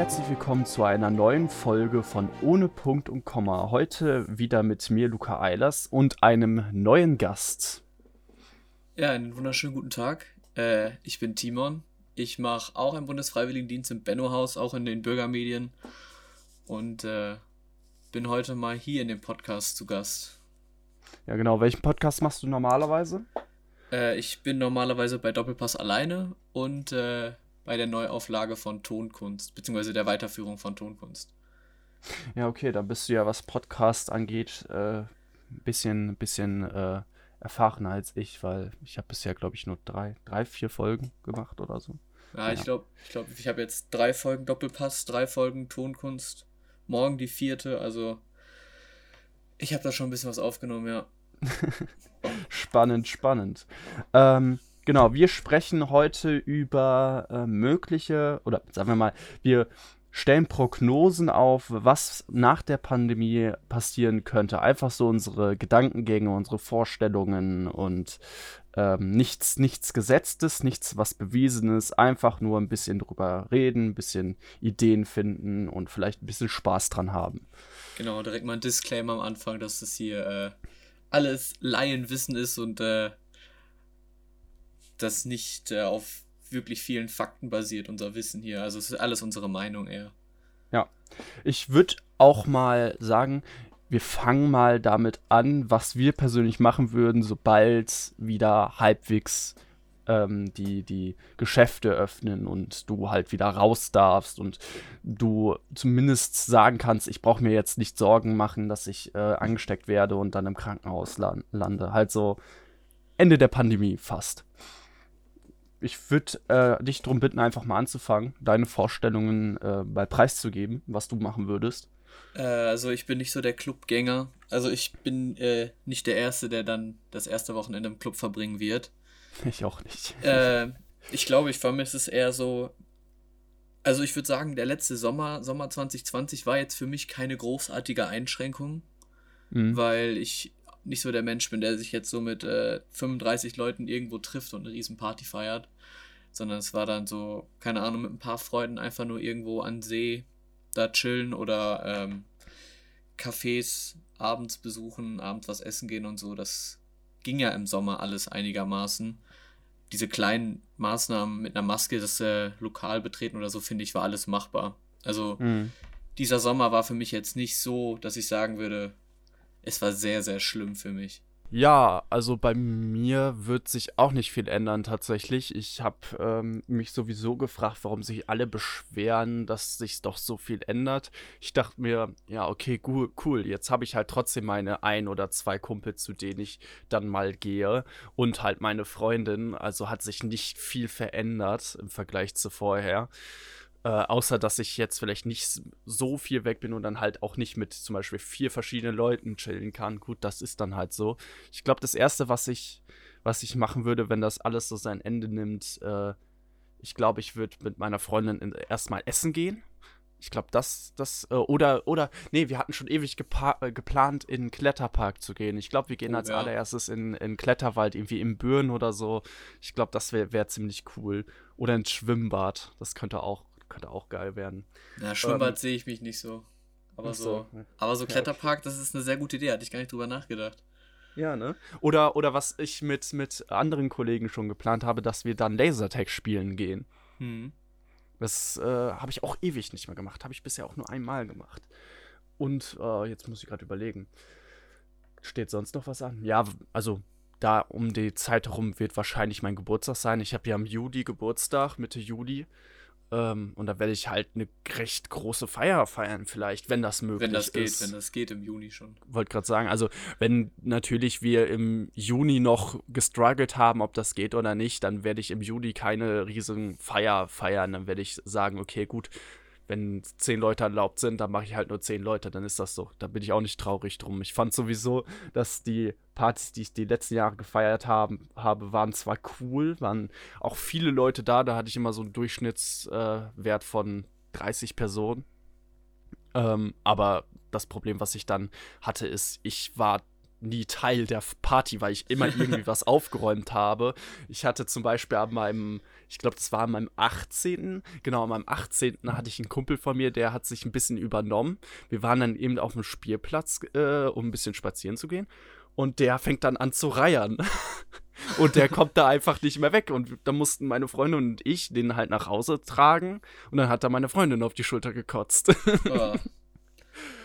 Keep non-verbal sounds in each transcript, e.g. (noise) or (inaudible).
herzlich willkommen zu einer neuen Folge von Ohne Punkt und Komma. Heute wieder mit mir, Luca Eilers, und einem neuen Gast. Ja, einen wunderschönen guten Tag. Äh, ich bin Timon. Ich mache auch einen Bundesfreiwilligendienst im Benno-Haus, auch in den Bürgermedien. Und äh, bin heute mal hier in dem Podcast zu Gast. Ja, genau. Welchen Podcast machst du normalerweise? Äh, ich bin normalerweise bei Doppelpass alleine und äh, bei der Neuauflage von Tonkunst, beziehungsweise der Weiterführung von Tonkunst. Ja, okay, da bist du ja, was Podcast angeht, ein äh, bisschen, bisschen äh, erfahrener als ich, weil ich habe bisher, glaube ich, nur drei, drei, vier Folgen gemacht oder so. Ja, ja. ich glaube, ich, glaub, ich habe jetzt drei Folgen Doppelpass, drei Folgen Tonkunst, morgen die vierte, also ich habe da schon ein bisschen was aufgenommen, ja. (laughs) spannend, spannend. Ähm, genau, wir sprechen heute über äh, mögliche, oder sagen wir mal, wir stellen Prognosen auf, was nach der Pandemie passieren könnte. Einfach so unsere Gedankengänge, unsere Vorstellungen und ähm, nichts, nichts Gesetztes, nichts was Bewiesenes, einfach nur ein bisschen drüber reden, ein bisschen Ideen finden und vielleicht ein bisschen Spaß dran haben. Genau, direkt mal ein Disclaimer am Anfang, dass das hier äh, alles Laienwissen ist und äh, das nicht äh, auf wirklich vielen Fakten basiert, unser Wissen hier. Also es ist alles unsere Meinung eher. Ja. Ich würde auch mal sagen, wir fangen mal damit an, was wir persönlich machen würden, sobald wieder halbwegs ähm, die, die Geschäfte öffnen und du halt wieder raus darfst und du zumindest sagen kannst, ich brauche mir jetzt nicht Sorgen machen, dass ich äh, angesteckt werde und dann im Krankenhaus lande. Halt so Ende der Pandemie fast ich würde äh, dich darum bitten, einfach mal anzufangen, deine Vorstellungen äh, bei Preis zu geben, was du machen würdest. Äh, also ich bin nicht so der Clubgänger. Also ich bin äh, nicht der Erste, der dann das erste Wochenende im Club verbringen wird. (laughs) Ich auch nicht. Äh, ich glaube, ich vermisse es eher so. Also ich würde sagen, der letzte Sommer, Sommer 2020, war jetzt für mich keine großartige Einschränkung, mhm. weil ich nicht so der Mensch bin, der sich jetzt so mit äh, 35 Leuten irgendwo trifft und eine riesen Party feiert, sondern es war dann so, keine Ahnung, mit ein paar Freunden einfach nur irgendwo an See da chillen oder ähm, Cafés abends besuchen, abends was essen gehen und so. Das ging ja im Sommer alles einigermaßen. Diese kleinen Maßnahmen mit einer Maske, das äh, Lokal betreten oder so, finde ich, war alles machbar. Also mhm. dieser Sommer war für mich jetzt nicht so, dass ich sagen würde, es war sehr, sehr schlimm für mich. Ja, also bei mir wird sich auch nicht viel ändern tatsächlich. Ich habe ähm, mich sowieso gefragt, warum sich alle beschweren, dass sich doch so viel ändert. Ich dachte mir, ja, okay, cool. Jetzt habe ich halt trotzdem meine ein oder zwei Kumpels, zu denen ich dann mal gehe und halt meine Freundin. Also hat sich nicht viel verändert im Vergleich zu vorher. Äh, außer dass ich jetzt vielleicht nicht so viel weg bin und dann halt auch nicht mit zum Beispiel vier verschiedenen Leuten chillen kann. Gut, das ist dann halt so. Ich glaube, das Erste, was ich, was ich machen würde, wenn das alles so sein Ende nimmt, äh, ich glaube, ich würde mit meiner Freundin erstmal essen gehen. Ich glaube, das, das, äh, oder, oder, nee, wir hatten schon ewig äh, geplant, in den Kletterpark zu gehen. Ich glaube, wir gehen oh, als ja. allererstes in, in Kletterwald, irgendwie im Büren oder so. Ich glaube, das wäre wär ziemlich cool. Oder ins Schwimmbad. Das könnte auch könnte auch geil werden. Ja, Schwimmbad ähm, sehe ich mich nicht so. Aber so, so, aber so Kletterpark, das ist eine sehr gute Idee, hatte ich gar nicht drüber nachgedacht. Ja, ne? Oder, oder was ich mit, mit anderen Kollegen schon geplant habe, dass wir dann Lasertag spielen gehen. Hm. Das äh, habe ich auch ewig nicht mehr gemacht. Habe ich bisher auch nur einmal gemacht. Und äh, jetzt muss ich gerade überlegen. Steht sonst noch was an? Ja, also da um die Zeit herum wird wahrscheinlich mein Geburtstag sein. Ich habe ja im Juli Geburtstag, Mitte Juli. Ähm, und da werde ich halt eine recht große Feier feiern, vielleicht, wenn das möglich ist. Wenn das geht, ist. wenn das geht im Juni schon. Wollte gerade sagen, also wenn natürlich wir im Juni noch gestruggelt haben, ob das geht oder nicht, dann werde ich im Juli keine riesen Feier feiern. Dann werde ich sagen, okay, gut, wenn zehn Leute erlaubt sind, dann mache ich halt nur zehn Leute, dann ist das so. Da bin ich auch nicht traurig drum. Ich fand sowieso, dass die Partys, die ich die letzten Jahre gefeiert haben, habe, waren zwar cool, waren auch viele Leute da, da hatte ich immer so einen Durchschnittswert äh, von 30 Personen. Ähm, aber das Problem, was ich dann hatte, ist, ich war nie Teil der Party, weil ich immer irgendwie was (laughs) aufgeräumt habe. Ich hatte zum Beispiel an meinem, ich glaube, das war an meinem 18. Genau, an meinem 18. hatte ich einen Kumpel von mir, der hat sich ein bisschen übernommen. Wir waren dann eben auf dem Spielplatz, äh, um ein bisschen spazieren zu gehen. Und der fängt dann an zu reiern. (laughs) und der kommt da einfach nicht mehr weg. Und da mussten meine Freundin und ich den halt nach Hause tragen. Und dann hat er meine Freundin auf die Schulter gekotzt. Oh. (laughs)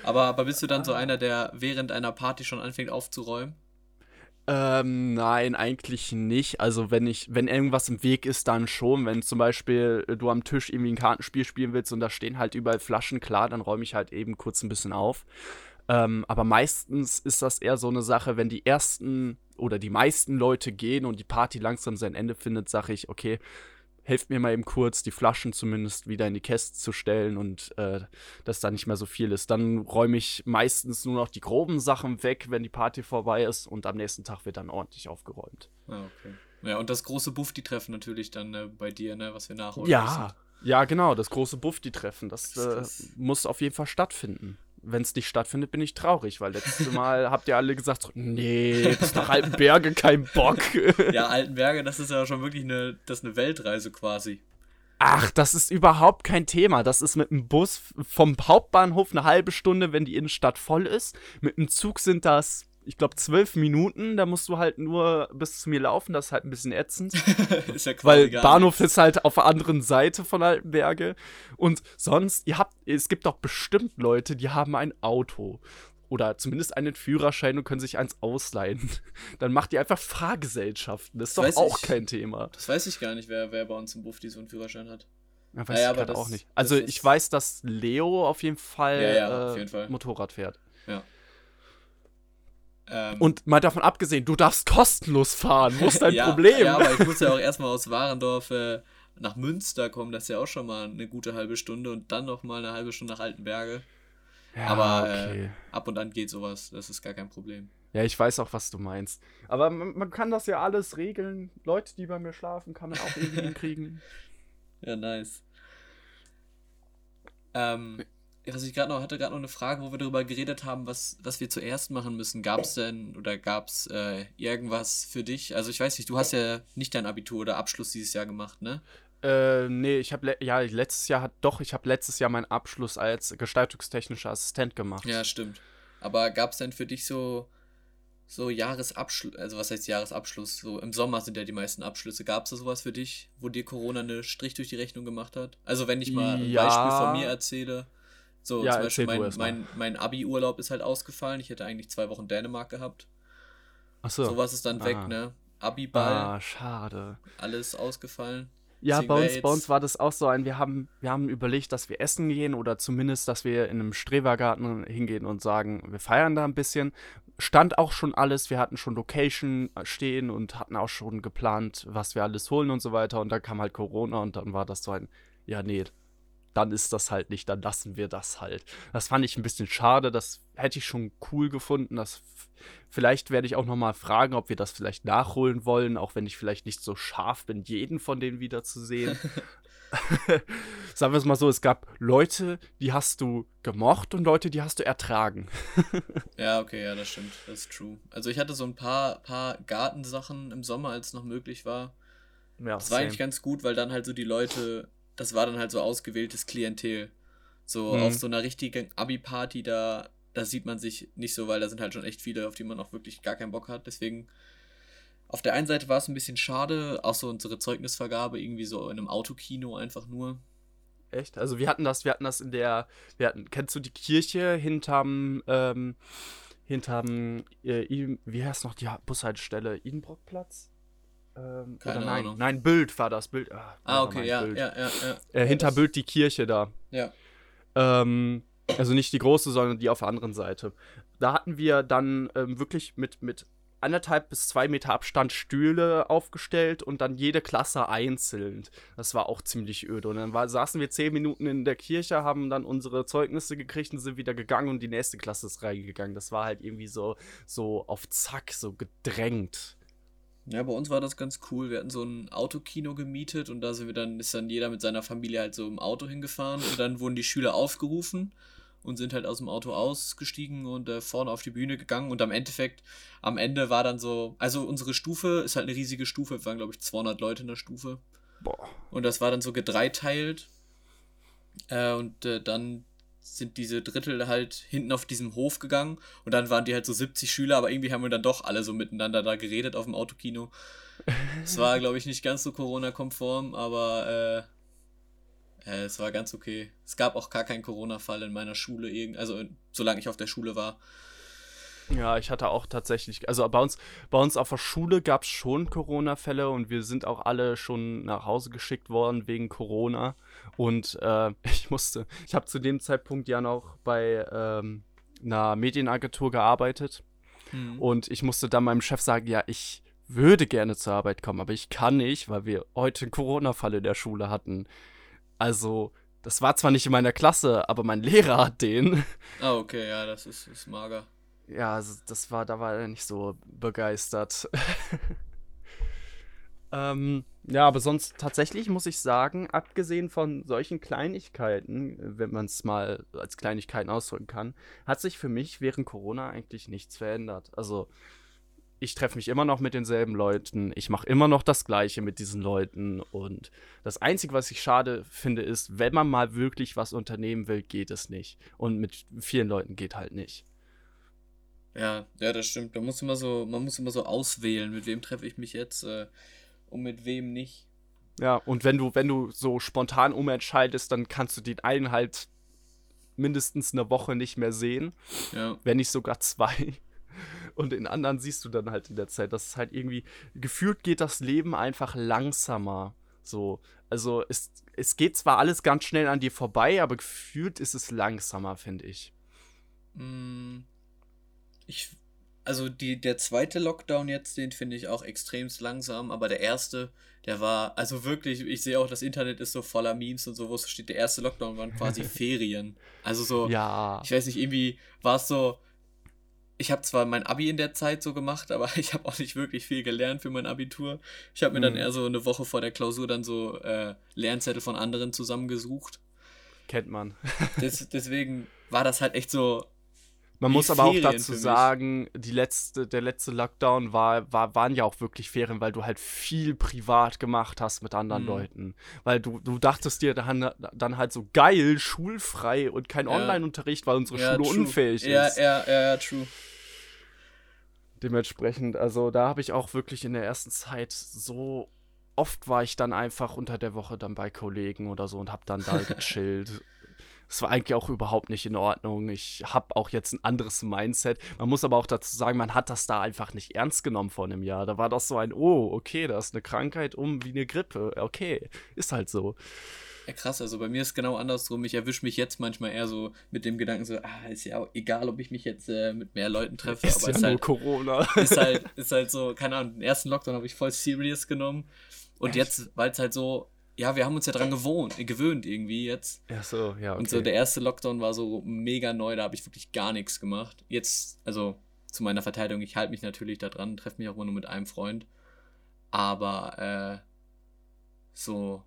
Aber, aber bist du dann so einer, der während einer Party schon anfängt aufzuräumen? Ähm, nein, eigentlich nicht. Also wenn ich, wenn irgendwas im Weg ist, dann schon. Wenn zum Beispiel du am Tisch irgendwie ein Kartenspiel spielen willst und da stehen halt überall Flaschen, klar, dann räume ich halt eben kurz ein bisschen auf. Ähm, aber meistens ist das eher so eine Sache, wenn die ersten oder die meisten Leute gehen und die Party langsam sein Ende findet, sage ich, okay, helft mir mal eben kurz, die Flaschen zumindest wieder in die Käste zu stellen und äh, dass da nicht mehr so viel ist. Dann räume ich meistens nur noch die groben Sachen weg, wenn die Party vorbei ist und am nächsten Tag wird dann ordentlich aufgeräumt. Ah, okay. Ja, und das große Buff-die-Treffen natürlich dann äh, bei dir, ne, was wir nachholen Ja, müssen. ja, genau, das große Buff-die-Treffen, das, das äh, muss auf jeden Fall stattfinden wenn es nicht stattfindet, bin ich traurig, weil letztes Mal (laughs) habt ihr alle gesagt, nee, das ist doch Altenberge, kein Bock. (laughs) ja, (laughs) Altenberge, das ist ja schon wirklich eine, das eine Weltreise quasi. Ach, das ist überhaupt kein Thema. Das ist mit dem Bus vom Hauptbahnhof eine halbe Stunde, wenn die Innenstadt voll ist. Mit dem Zug sind das ich glaube, zwölf Minuten. Da musst du halt nur bis zu mir laufen. Das ist halt ein bisschen ätzend. (laughs) ist ja quasi Weil Bahnhof nichts. ist halt auf der anderen Seite von Altenberge. Und sonst, ihr habt, es gibt doch bestimmt Leute, die haben ein Auto. Oder zumindest einen Führerschein und können sich eins ausleihen. (laughs) Dann macht ihr einfach Fahrgesellschaften. Das ist das doch auch ich, kein Thema. Das weiß ich gar nicht, wer, wer bei uns im Buff so einen Führerschein hat. Ja, weiß naja, ich gerade auch nicht. Also ich weiß, dass Leo auf jeden Fall, ja, ja, auf jeden Fall. Motorrad fährt. Ja. Ähm, und mal davon abgesehen, du darfst kostenlos fahren. Wo ist (laughs) dein ja, Problem? Ja, aber ich muss ja auch (laughs) erstmal aus Warendorf äh, nach Münster kommen. Das ist ja auch schon mal eine gute halbe Stunde und dann noch mal eine halbe Stunde nach Altenberge. Ja, aber äh, okay. äh, ab und an geht sowas. Das ist gar kein Problem. Ja, ich weiß auch, was du meinst. Aber man, man kann das ja alles regeln. Leute, die bei mir schlafen, kann man auch irgendwie (laughs) hinkriegen. Ja, nice. Ähm, was ich gerade noch hatte, gerade noch eine Frage, wo wir darüber geredet haben, was, was wir zuerst machen müssen. Gab es denn oder gab es äh, irgendwas für dich? Also ich weiß nicht, du hast ja nicht dein Abitur oder Abschluss dieses Jahr gemacht, ne? Äh, nee, ich habe ja letztes Jahr hat doch, ich habe letztes Jahr meinen Abschluss als gestaltungstechnischer Assistent gemacht. Ja, stimmt. Aber gab es denn für dich so so Jahresabschluss, also was heißt Jahresabschluss? So im Sommer sind ja die meisten Abschlüsse. Gab es da sowas für dich, wo dir Corona eine Strich durch die Rechnung gemacht hat? Also wenn ich mal ein ja. Beispiel von mir erzähle. So, ja, zum Beispiel mein, mein, mein Abi-Urlaub ist halt ausgefallen. Ich hätte eigentlich zwei Wochen Dänemark gehabt. Achso. Sowas ist dann ah. weg, ne? Abi-Ball. Ah, schade. Alles ausgefallen. Ja, bei uns, bei uns war das auch so ein, wir haben, wir haben überlegt, dass wir essen gehen oder zumindest, dass wir in einem Strebergarten hingehen und sagen, wir feiern da ein bisschen. Stand auch schon alles, wir hatten schon Location stehen und hatten auch schon geplant, was wir alles holen und so weiter. Und dann kam halt Corona und dann war das so ein, ja, nee, dann ist das halt nicht, dann lassen wir das halt. Das fand ich ein bisschen schade, das hätte ich schon cool gefunden. Das vielleicht werde ich auch noch mal fragen, ob wir das vielleicht nachholen wollen, auch wenn ich vielleicht nicht so scharf bin, jeden von denen wiederzusehen. (laughs) (laughs) Sagen wir es mal so, es gab Leute, die hast du gemocht und Leute, die hast du ertragen. (laughs) ja, okay, ja, das stimmt. Das ist true. Also ich hatte so ein paar, paar Gartensachen im Sommer, als es noch möglich war. Ja, das war eigentlich ganz gut, weil dann halt so die Leute das war dann halt so ausgewähltes Klientel. So mhm. auf so einer richtigen Abi-Party, da, da sieht man sich nicht so, weil da sind halt schon echt viele, auf die man auch wirklich gar keinen Bock hat. Deswegen, auf der einen Seite war es ein bisschen schade, auch so unsere Zeugnisvergabe irgendwie so in einem Autokino einfach nur. Echt? Also wir hatten das, wir hatten das in der, wir hatten, kennst du die Kirche hinterm, ähm, hinterm, äh, wie heißt noch die Bushaltestelle? Idenbrockplatz? Ähm, Keine oder nein, Ahnung. nein, Bild war das. Bild. Ah, ah okay, ja, ja, ja, ja, äh, hinter das... Bild die Kirche da. Ja. Ähm, also nicht die große, sondern die auf der anderen Seite. Da hatten wir dann ähm, wirklich mit, mit anderthalb bis zwei Meter Abstand Stühle aufgestellt und dann jede Klasse einzeln. Das war auch ziemlich öde. Und dann war, saßen wir zehn Minuten in der Kirche, haben dann unsere Zeugnisse gekriegt und sind wieder gegangen und die nächste Klasse ist reingegangen. Das war halt irgendwie so, so auf Zack, so gedrängt. Ja, bei uns war das ganz cool. Wir hatten so ein Autokino gemietet und da sind wir dann, ist dann jeder mit seiner Familie halt so im Auto hingefahren und dann wurden die Schüler aufgerufen und sind halt aus dem Auto ausgestiegen und äh, vorne auf die Bühne gegangen und am Endeffekt, am Ende war dann so, also unsere Stufe ist halt eine riesige Stufe, wir waren glaube ich 200 Leute in der Stufe. Boah. Und das war dann so gedreiteilt äh, und äh, dann sind diese Drittel halt hinten auf diesem Hof gegangen und dann waren die halt so 70 Schüler, aber irgendwie haben wir dann doch alle so miteinander da geredet auf dem Autokino. Es war, (laughs) glaube ich, nicht ganz so Corona-konform, aber äh, äh, es war ganz okay. Es gab auch gar keinen Corona-Fall in meiner Schule, also solange ich auf der Schule war. Ja, ich hatte auch tatsächlich, also bei uns, bei uns auf der Schule gab es schon Corona-Fälle und wir sind auch alle schon nach Hause geschickt worden wegen Corona. Und äh, (laughs) ich musste, ich habe zu dem Zeitpunkt ja noch bei ähm, einer Medienagentur gearbeitet. Mhm. Und ich musste dann meinem Chef sagen, ja, ich würde gerne zur Arbeit kommen, aber ich kann nicht, weil wir heute einen Corona-Fall in der Schule hatten. Also, das war zwar nicht in meiner Klasse, aber mein Lehrer hat den. Ah, okay, ja, das ist, ist mager. Ja, das war, da war er nicht so begeistert. (laughs) ähm, ja, aber sonst tatsächlich muss ich sagen, abgesehen von solchen Kleinigkeiten, wenn man es mal als Kleinigkeiten ausdrücken kann, hat sich für mich während Corona eigentlich nichts verändert. Also ich treffe mich immer noch mit denselben Leuten, ich mache immer noch das Gleiche mit diesen Leuten und das Einzige, was ich schade finde, ist, wenn man mal wirklich was unternehmen will, geht es nicht. Und mit vielen Leuten geht halt nicht. Ja, ja, das stimmt. Man muss immer so, man muss immer so auswählen, mit wem treffe ich mich jetzt äh, und mit wem nicht. Ja, und wenn du, wenn du so spontan umentscheidest, dann kannst du den einen halt mindestens eine Woche nicht mehr sehen. Ja. Wenn nicht sogar zwei. (laughs) Und den anderen siehst du dann halt in der Zeit. Das ist halt irgendwie, gefühlt geht das Leben einfach langsamer. So, also es, es geht zwar alles ganz schnell an dir vorbei, aber gefühlt ist es langsamer, finde ich. Mm, ich, also die, der zweite Lockdown jetzt, den finde ich auch extremst langsam, aber der erste, der war, also wirklich, ich sehe auch, das Internet ist so voller Memes und so, wo es steht, der erste Lockdown waren quasi (laughs) Ferien. Also so, ja. ich weiß nicht, irgendwie war es so, ich habe zwar mein Abi in der Zeit so gemacht, aber (laughs) ich habe auch nicht wirklich viel gelernt für mein Abitur. Ich habe mir mhm. dann eher so eine Woche vor der Klausur dann so äh, Lernzettel von anderen zusammengesucht. Kennt man. Des, deswegen war das halt echt so, man muss aber Ferien auch dazu sagen, die letzte, der letzte Lockdown war, war, waren ja auch wirklich Ferien, weil du halt viel privat gemacht hast mit anderen mhm. Leuten. Weil du, du dachtest dir dann, dann halt so geil, schulfrei und kein ja. Online-Unterricht, weil unsere ja, Schule true. unfähig ja, ist. Ja, ja, ja, true. Dementsprechend, also da habe ich auch wirklich in der ersten Zeit so oft war ich dann einfach unter der Woche dann bei Kollegen oder so und habe dann da (laughs) gechillt das war eigentlich auch überhaupt nicht in Ordnung. Ich habe auch jetzt ein anderes Mindset. Man muss aber auch dazu sagen, man hat das da einfach nicht ernst genommen vor einem Jahr. Da war das so ein, oh, okay, da ist eine Krankheit um wie eine Grippe. Okay, ist halt so. Ja, krass, also bei mir ist es genau andersrum. Ich erwische mich jetzt manchmal eher so mit dem Gedanken so, ah, ist ja auch egal, ob ich mich jetzt äh, mit mehr Leuten treffe. Ist aber ja ist nur halt, Corona. Ist (laughs) halt, ist halt so, keine Ahnung, den ersten Lockdown habe ich voll serious genommen. Und Echt? jetzt, weil es halt so ja, wir haben uns ja dran gewohnt, gewöhnt irgendwie jetzt. Ja, so, ja. Okay. Und so der erste Lockdown war so mega neu, da habe ich wirklich gar nichts gemacht. Jetzt, also zu meiner Verteidigung, ich halte mich natürlich da dran, treffe mich auch immer nur mit einem Freund. Aber äh, so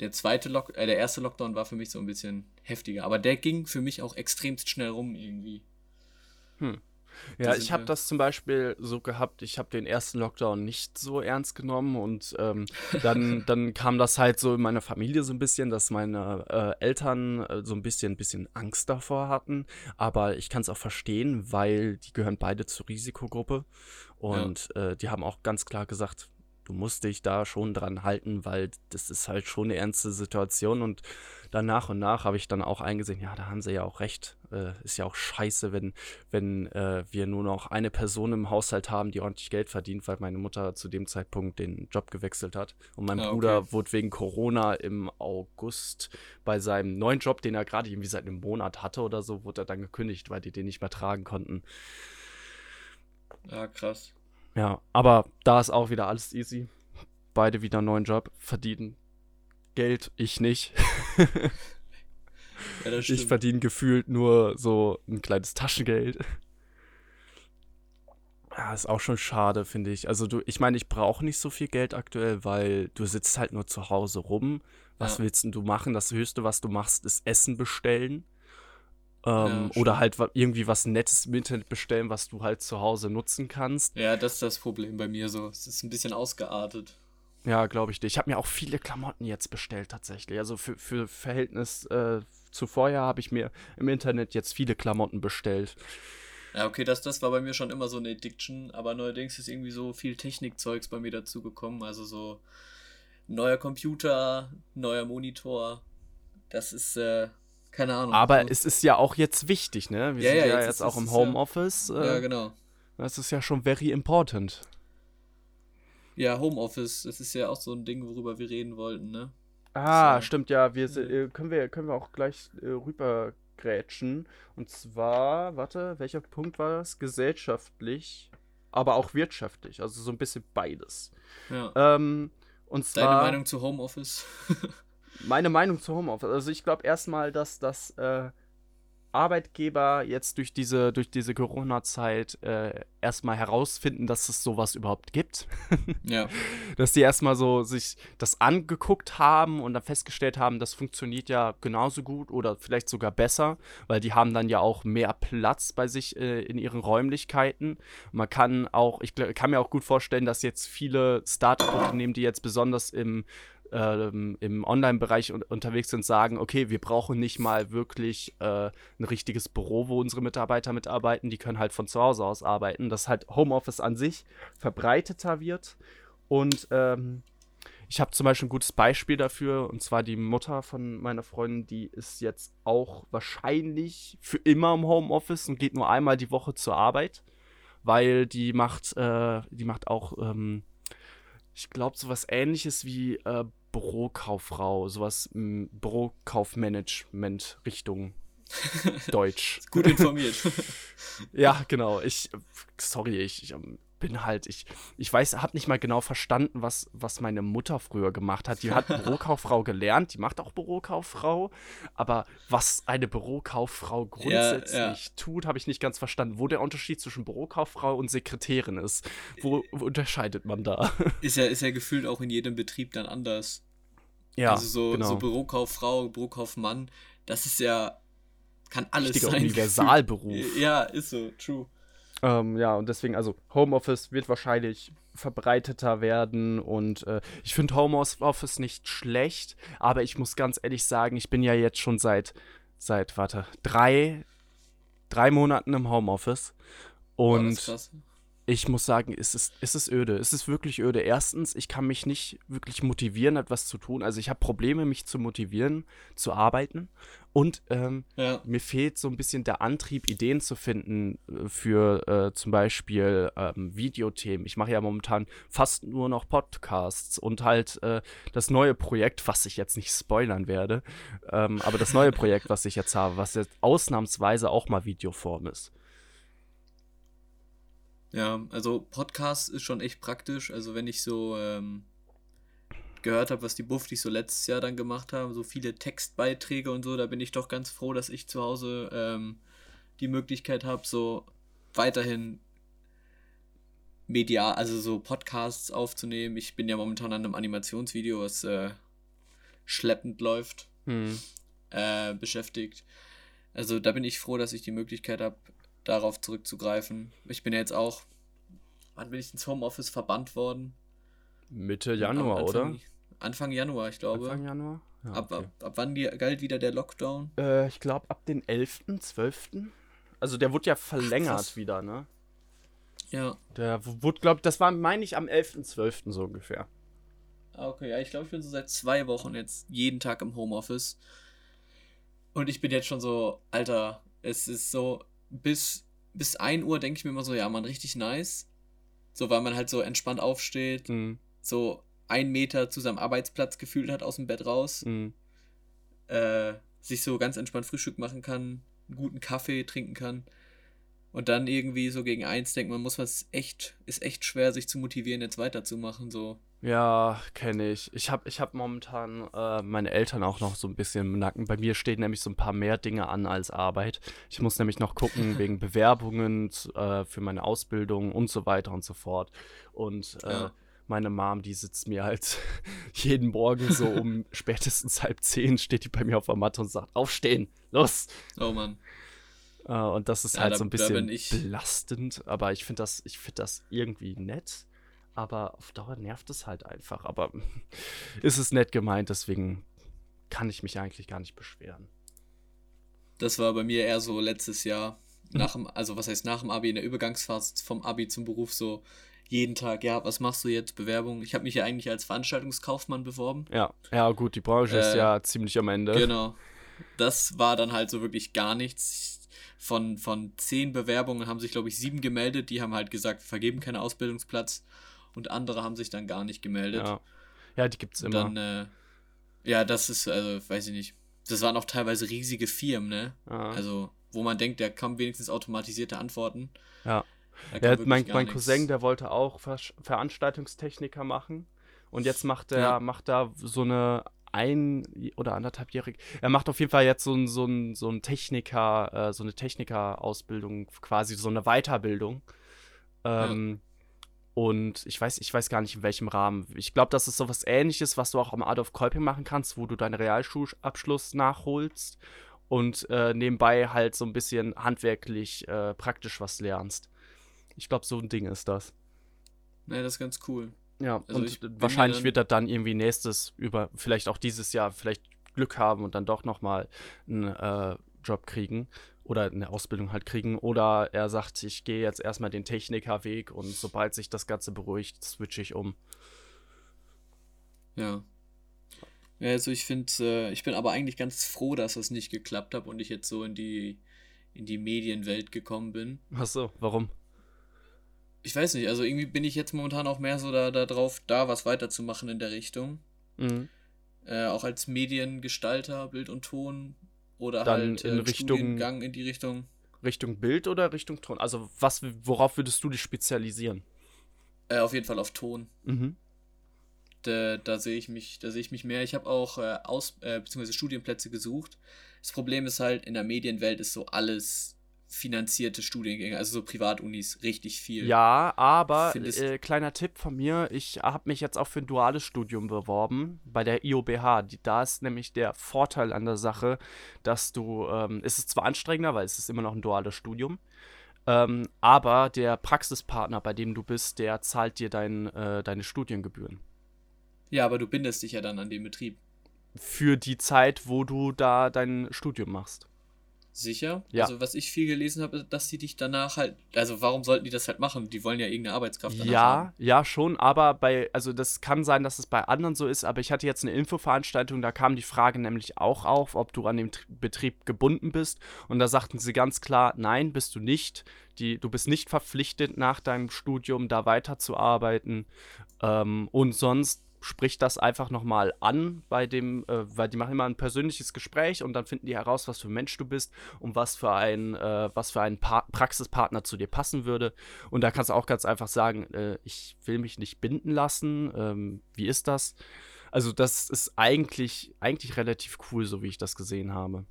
der zweite Lock äh, der erste Lockdown war für mich so ein bisschen heftiger. Aber der ging für mich auch extremst schnell rum irgendwie. Hm. Ja, ich habe das zum Beispiel so gehabt, ich habe den ersten Lockdown nicht so ernst genommen und ähm, dann, (laughs) dann kam das halt so in meiner Familie so ein bisschen, dass meine äh, Eltern äh, so ein bisschen, bisschen Angst davor hatten. Aber ich kann es auch verstehen, weil die gehören beide zur Risikogruppe und ja. äh, die haben auch ganz klar gesagt, du musst dich da schon dran halten, weil das ist halt schon eine ernste Situation und dann nach und nach habe ich dann auch eingesehen, ja, da haben sie ja auch recht. Äh, ist ja auch scheiße, wenn, wenn äh, wir nur noch eine Person im Haushalt haben, die ordentlich Geld verdient, weil meine Mutter zu dem Zeitpunkt den Job gewechselt hat. Und mein ah, Bruder okay. wurde wegen Corona im August bei seinem neuen Job, den er gerade irgendwie seit einem Monat hatte oder so, wurde er dann gekündigt, weil die den nicht mehr tragen konnten. Ja, krass. Ja, aber da ist auch wieder alles easy. Beide wieder einen neuen Job, verdienen Geld, ich nicht. (laughs) ja, ich verdiene gefühlt nur so ein kleines Taschengeld. Ja, ist auch schon schade, finde ich. Also du, ich meine, ich brauche nicht so viel Geld aktuell, weil du sitzt halt nur zu Hause rum. Was ja. willst denn du machen? Das Höchste, was du machst, ist Essen bestellen. Ähm, ja, oder halt irgendwie was Nettes im Internet bestellen, was du halt zu Hause nutzen kannst. Ja, das ist das Problem bei mir so. Es ist ein bisschen ausgeartet. Ja, glaube ich dir. Ich habe mir auch viele Klamotten jetzt bestellt tatsächlich. Also für, für Verhältnis äh, zu vorher habe ich mir im Internet jetzt viele Klamotten bestellt. Ja, okay, das, das war bei mir schon immer so eine Addiction, aber neuerdings ist irgendwie so viel Technikzeugs bei mir dazugekommen. Also so neuer Computer, neuer Monitor. Das ist, äh, keine Ahnung. Aber so. es ist ja auch jetzt wichtig, ne? Wir ja, sind ja, ja jetzt, jetzt auch im Homeoffice. Ja, äh, ja, genau. Das ist ja schon very important. Ja, Homeoffice, das ist ja auch so ein Ding, worüber wir reden wollten, ne? Ah, so. stimmt, ja. Wir, äh, können, wir, können wir auch gleich äh, rübergrätschen. Und zwar, warte, welcher Punkt war das? Gesellschaftlich, aber auch wirtschaftlich. Also so ein bisschen beides. Ja. Ähm, und zwar, Deine Meinung zu Homeoffice? (laughs) meine Meinung zu Homeoffice. Also ich glaube erstmal, dass das äh, Arbeitgeber jetzt durch diese, durch diese Corona-Zeit äh, erstmal herausfinden, dass es sowas überhaupt gibt. (laughs) ja. Dass die erstmal so sich das angeguckt haben und dann festgestellt haben, das funktioniert ja genauso gut oder vielleicht sogar besser, weil die haben dann ja auch mehr Platz bei sich äh, in ihren Räumlichkeiten. Man kann auch, ich kann mir auch gut vorstellen, dass jetzt viele Start-up-Unternehmen, die jetzt besonders im ähm, im Online-Bereich un unterwegs sind, sagen, okay, wir brauchen nicht mal wirklich äh, ein richtiges Büro, wo unsere Mitarbeiter mitarbeiten, die können halt von zu Hause aus arbeiten, dass halt Homeoffice an sich verbreiteter wird. Und ähm, ich habe zum Beispiel ein gutes Beispiel dafür, und zwar die Mutter von meiner Freundin, die ist jetzt auch wahrscheinlich für immer im Homeoffice und geht nur einmal die Woche zur Arbeit, weil die macht, äh, die macht auch ähm, ich glaube, sowas ähnliches wie äh, Bürokauffrau, sowas m, Bürokaufmanagement Richtung (laughs) Deutsch. Gut informiert. (laughs) ja, genau. Ich, sorry, ich, ich bin halt, ich, ich weiß, habe nicht mal genau verstanden, was, was meine Mutter früher gemacht hat. Die hat (laughs) Bürokauffrau gelernt, die macht auch Bürokauffrau, aber was eine Bürokauffrau grundsätzlich ja, ja. tut, habe ich nicht ganz verstanden. Wo der Unterschied zwischen Bürokauffrau und Sekretärin ist. Wo, wo unterscheidet man da? (laughs) Ist ja, ist ja gefühlt auch in jedem Betrieb dann anders. Ja, also so, genau. so Bürokauffrau, Bürokaufmann, das ist ja, kann alles Richtiger sein. Universalberuf. (laughs) Ja, ist so, true. Ähm, ja, und deswegen, also Homeoffice wird wahrscheinlich verbreiteter werden und äh, ich finde Homeoffice nicht schlecht, aber ich muss ganz ehrlich sagen, ich bin ja jetzt schon seit, seit, warte, drei, drei Monaten im Homeoffice und ich muss sagen, es ist, es ist öde. Es ist wirklich öde. Erstens, ich kann mich nicht wirklich motivieren, etwas zu tun. Also ich habe Probleme, mich zu motivieren, zu arbeiten. Und ähm, ja. mir fehlt so ein bisschen der Antrieb, Ideen zu finden äh, für äh, zum Beispiel ähm, Videothemen. Ich mache ja momentan fast nur noch Podcasts und halt äh, das neue Projekt, was ich jetzt nicht spoilern werde, ähm, aber das neue Projekt, was ich jetzt habe, was jetzt ausnahmsweise auch mal Videoform ist. Ja, also Podcast ist schon echt praktisch. Also wenn ich so ähm, gehört habe, was die Buffdies so letztes Jahr dann gemacht haben, so viele Textbeiträge und so, da bin ich doch ganz froh, dass ich zu Hause ähm, die Möglichkeit habe, so weiterhin medial, also so Podcasts aufzunehmen. Ich bin ja momentan an einem Animationsvideo, was äh, schleppend läuft, hm. äh, beschäftigt. Also da bin ich froh, dass ich die Möglichkeit habe, darauf zurückzugreifen. Ich bin ja jetzt auch, wann bin ich ins Homeoffice verbannt worden? Mitte Januar, Anfang, oder? Anfang Januar, ich glaube. Anfang Januar? Ja, ab, ab, ab, wann die, galt wieder der Lockdown? Äh, ich glaube ab den 11., 12. Also der wurde ja verlängert Ach, wieder, ne? Ja. Der wurde, glaube das war, meine ich, am 11.12. so ungefähr. Ah, okay, ja, ich glaube, ich bin so seit zwei Wochen jetzt jeden Tag im Homeoffice. Und ich bin jetzt schon so, Alter, es ist so, bis, bis 1 Uhr denke ich mir immer so, ja, man, richtig nice. So, weil man halt so entspannt aufsteht, mhm. so einen Meter zu seinem Arbeitsplatz gefühlt hat aus dem Bett raus, mhm. äh, sich so ganz entspannt Frühstück machen kann, einen guten Kaffee trinken kann. Und dann irgendwie so gegen eins denkt man, muss was echt, ist echt schwer, sich zu motivieren, jetzt weiterzumachen. So. Ja, kenne ich. Ich habe ich hab momentan äh, meine Eltern auch noch so ein bisschen im Nacken. Bei mir stehen nämlich so ein paar mehr Dinge an als Arbeit. Ich muss nämlich noch gucken (laughs) wegen Bewerbungen äh, für meine Ausbildung und so weiter und so fort. Und äh, ja. meine Mom, die sitzt mir halt (laughs) jeden Morgen so (laughs) um spätestens halb zehn, steht die bei mir auf der Matte und sagt, aufstehen, los. Oh Mann. Äh, und das ist ja, halt da, so ein bisschen belastend, aber ich finde das, ich das irgendwie nett. Aber auf Dauer nervt es halt einfach. Aber (laughs) ist es nett gemeint, deswegen kann ich mich eigentlich gar nicht beschweren. Das war bei mir eher so letztes Jahr, nach dem, also was heißt nach dem Abi, in der Übergangsphase vom Abi zum Beruf so jeden Tag, ja, was machst du jetzt? Bewerbung. Ich habe mich ja eigentlich als Veranstaltungskaufmann beworben. Ja, ja, gut, die Branche äh, ist ja ziemlich am Ende. Genau. Das war dann halt so wirklich gar nichts. Von, von zehn Bewerbungen haben sich, glaube ich, sieben gemeldet. Die haben halt gesagt, wir vergeben keinen Ausbildungsplatz. Und andere haben sich dann gar nicht gemeldet. Ja, ja die es immer. Dann, äh, ja, das ist, also, weiß ich nicht. Das waren auch teilweise riesige Firmen, ne? Ja. Also, wo man denkt, der kann wenigstens automatisierte Antworten. Ja. Ja, mein, mein Cousin, der wollte auch Ver Veranstaltungstechniker machen. Und jetzt macht er ja. macht da so eine ein- oder anderthalbjährige. Er macht auf jeden Fall jetzt so ein, so ein, so ein Techniker, äh, so eine Techniker-Ausbildung, quasi so eine Weiterbildung. Ähm. Und ich weiß, ich weiß gar nicht in welchem Rahmen. Ich glaube, das ist so was ähnliches, was du auch am Adolf Kolping machen kannst, wo du deinen Realschulabschluss nachholst und äh, nebenbei halt so ein bisschen handwerklich äh, praktisch was lernst. Ich glaube, so ein Ding ist das. Ja, das ist ganz cool. Ja, also und wahrscheinlich wird er dann irgendwie nächstes über, vielleicht auch dieses Jahr, vielleicht Glück haben und dann doch nochmal einen äh, Job kriegen oder eine Ausbildung halt kriegen. Oder er sagt, ich gehe jetzt erstmal den Technikerweg und sobald sich das Ganze beruhigt, switche ich um. Ja. Ja, also ich finde, äh, ich bin aber eigentlich ganz froh, dass das nicht geklappt hat und ich jetzt so in die, in die Medienwelt gekommen bin. Ach so, warum? ich weiß nicht, also irgendwie bin ich jetzt momentan auch mehr so da, da drauf, da was weiterzumachen in der Richtung. Mhm. Äh, auch als Mediengestalter, Bild und Ton oder Dann halt in äh, Richtung Gang in die Richtung. Richtung Bild oder Richtung Ton? Also was, worauf würdest du dich spezialisieren? Äh, auf jeden Fall auf Ton. Mhm. Da, da sehe ich mich, da sehe ich mich mehr. Ich habe auch äh, Aus, äh, beziehungsweise Studienplätze gesucht. Das Problem ist halt, in der Medienwelt ist so alles finanzierte Studiengänge, also so Privatunis, richtig viel. Ja, aber äh, kleiner Tipp von mir, ich habe mich jetzt auch für ein duales Studium beworben bei der IOBH. Die, da ist nämlich der Vorteil an der Sache, dass du, ähm, es ist zwar anstrengender, weil es ist immer noch ein duales Studium, ähm, aber der Praxispartner, bei dem du bist, der zahlt dir dein, äh, deine Studiengebühren. Ja, aber du bindest dich ja dann an den Betrieb. Für die Zeit, wo du da dein Studium machst. Sicher? Ja. Also, was ich viel gelesen habe, dass sie dich danach halt. Also, warum sollten die das halt machen? Die wollen ja irgendeine Arbeitskraft danach Ja, haben. ja, schon, aber bei. Also, das kann sein, dass es bei anderen so ist, aber ich hatte jetzt eine Infoveranstaltung, da kam die Frage nämlich auch auf, ob du an dem Betrieb gebunden bist. Und da sagten sie ganz klar: Nein, bist du nicht. Die, du bist nicht verpflichtet, nach deinem Studium da weiterzuarbeiten. Ähm, und sonst spricht das einfach nochmal an bei dem, äh, weil die machen immer ein persönliches Gespräch und dann finden die heraus, was für ein Mensch du bist und was für ein, äh, was für ein pa Praxispartner zu dir passen würde. Und da kannst du auch ganz einfach sagen, äh, ich will mich nicht binden lassen. Ähm, wie ist das? Also, das ist eigentlich, eigentlich relativ cool, so wie ich das gesehen habe.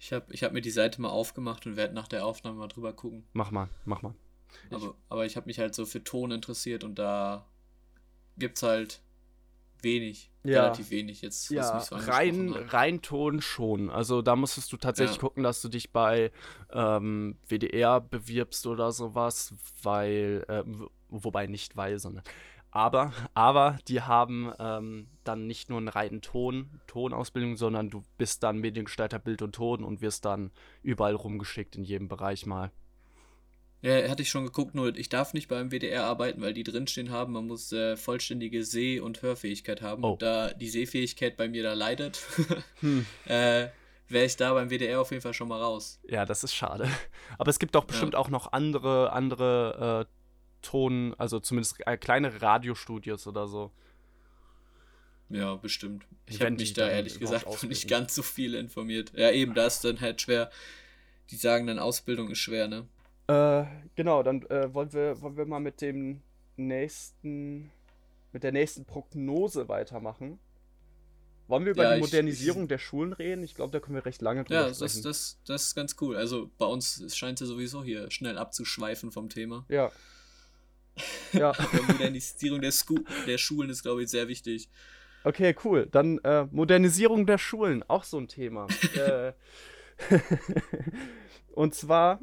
Ich habe ich hab mir die Seite mal aufgemacht und werde nach der Aufnahme mal drüber gucken. Mach mal, mach mal. Aber, aber ich habe mich halt so für Ton interessiert und da gibt es halt wenig. Ja. Relativ wenig jetzt. Ja, so rein, rein Ton schon. Also da musstest du tatsächlich ja. gucken, dass du dich bei ähm, WDR bewirbst oder sowas, weil, äh, wobei nicht weil, sondern aber, aber die haben ähm, dann nicht nur einen reinen Ton, Tonausbildung, sondern du bist dann Mediengestalter Bild und Ton und wirst dann überall rumgeschickt in jedem Bereich mal. Ja, hatte ich schon geguckt, nur ich darf nicht beim WDR arbeiten, weil die drinstehen haben, man muss äh, vollständige Seh- und Hörfähigkeit haben. Oh. Und da die Sehfähigkeit bei mir da leidet, (laughs) hm. äh, wäre ich da beim WDR auf jeden Fall schon mal raus. Ja, das ist schade. Aber es gibt doch bestimmt ja. auch noch andere, andere äh, Ton, also zumindest äh, kleinere Radiostudios oder so. Ja, bestimmt. Ich habe mich da ehrlich gesagt noch nicht ganz so viel informiert. Ja, eben, da ist dann halt schwer. Die sagen dann, Ausbildung ist schwer, ne? Äh, genau, dann äh, wollen, wir, wollen wir mal mit dem nächsten, mit der nächsten Prognose weitermachen. Wollen wir über ja, die Modernisierung ich, der Schulen reden? Ich glaube, da können wir recht lange drüber ja, sprechen. Ja, das, das, das ist ganz cool. Also bei uns scheint es ja sowieso hier schnell abzuschweifen vom Thema. Ja. (laughs) ja. die Modernisierung der, der Schulen ist, glaube ich, sehr wichtig. Okay, cool. Dann äh, Modernisierung der Schulen, auch so ein Thema. (laughs) äh, (laughs) und zwar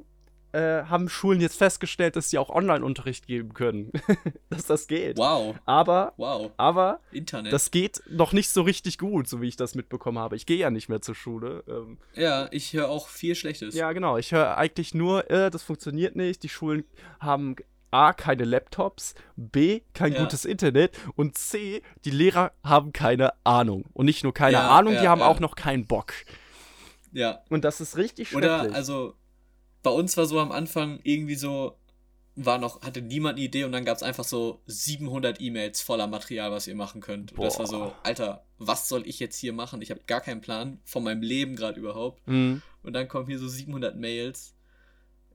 äh, haben Schulen jetzt festgestellt, dass sie auch Online-Unterricht geben können. (laughs) dass das geht. Wow. Aber, wow. aber Internet. das geht noch nicht so richtig gut, so wie ich das mitbekommen habe. Ich gehe ja nicht mehr zur Schule. Ähm, ja, ich höre auch viel Schlechtes. ja, genau. Ich höre eigentlich nur, äh, das funktioniert nicht. Die Schulen haben A, keine Laptops, B, kein Ja. gutes Internet und C, die Lehrer haben keine Ahnung. Und nicht nur keine Ja, Ahnung, die ja, haben ja. auch noch keinen Bock. ja. Und das ist richtig schrecklich. Oder, also, bei uns war so am Anfang irgendwie so, war noch, hatte niemand eine Idee und dann gab es einfach so 700 E-Mails voller Material, was ihr machen könnt. Und das war so, Boah. Alter, was soll ich jetzt hier machen? Ich habe gar keinen Plan von meinem Leben gerade überhaupt. Mhm. Und dann kommen hier so 700 Mails.